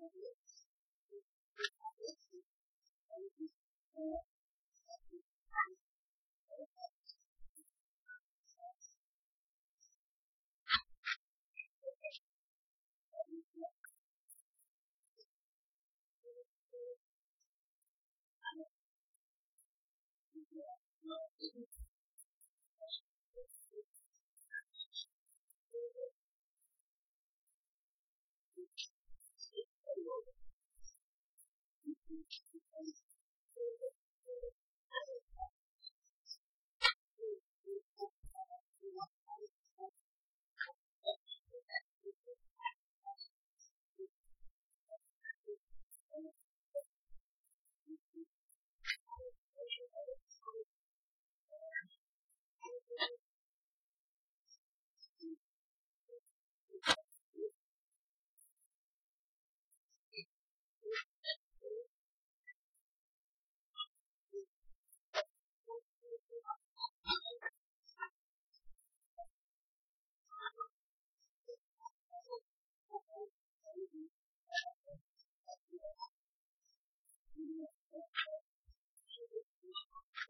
Thank you.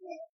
Yeah.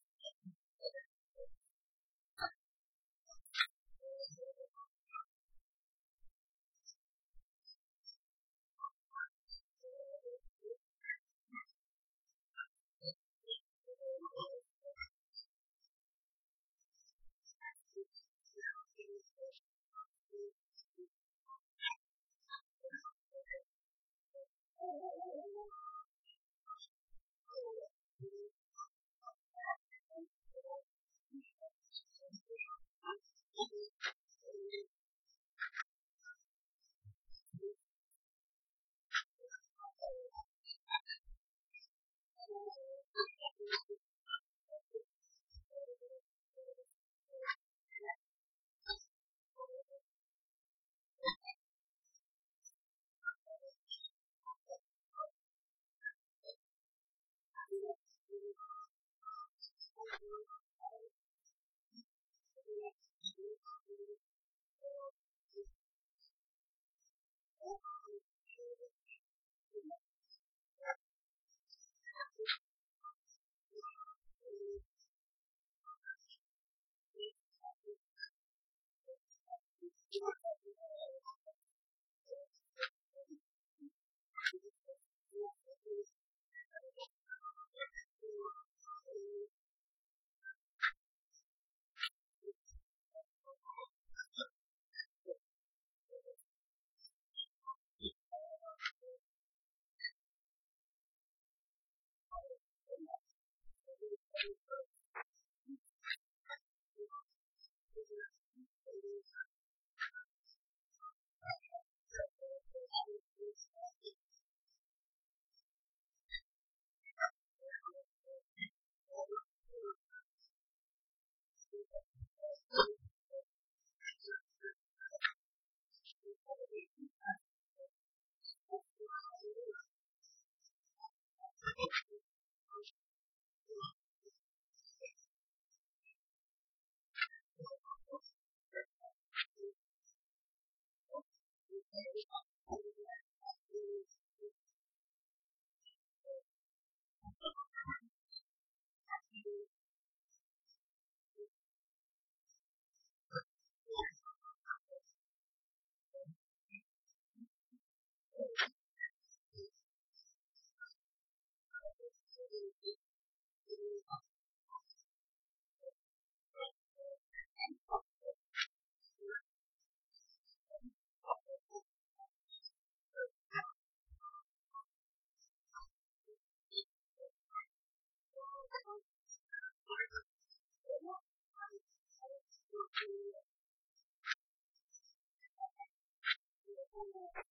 Thank you.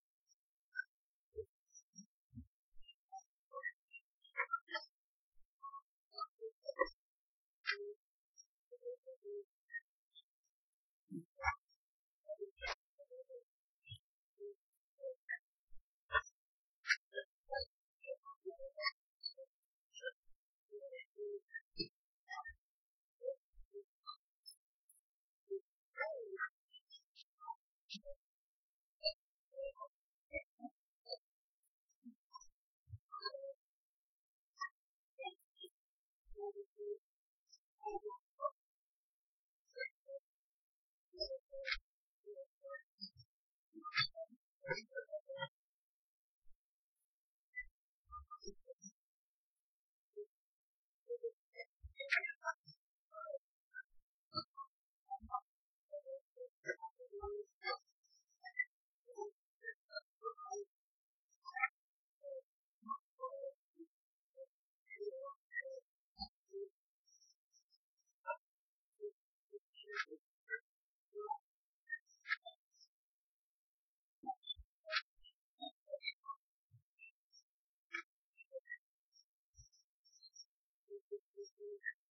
disease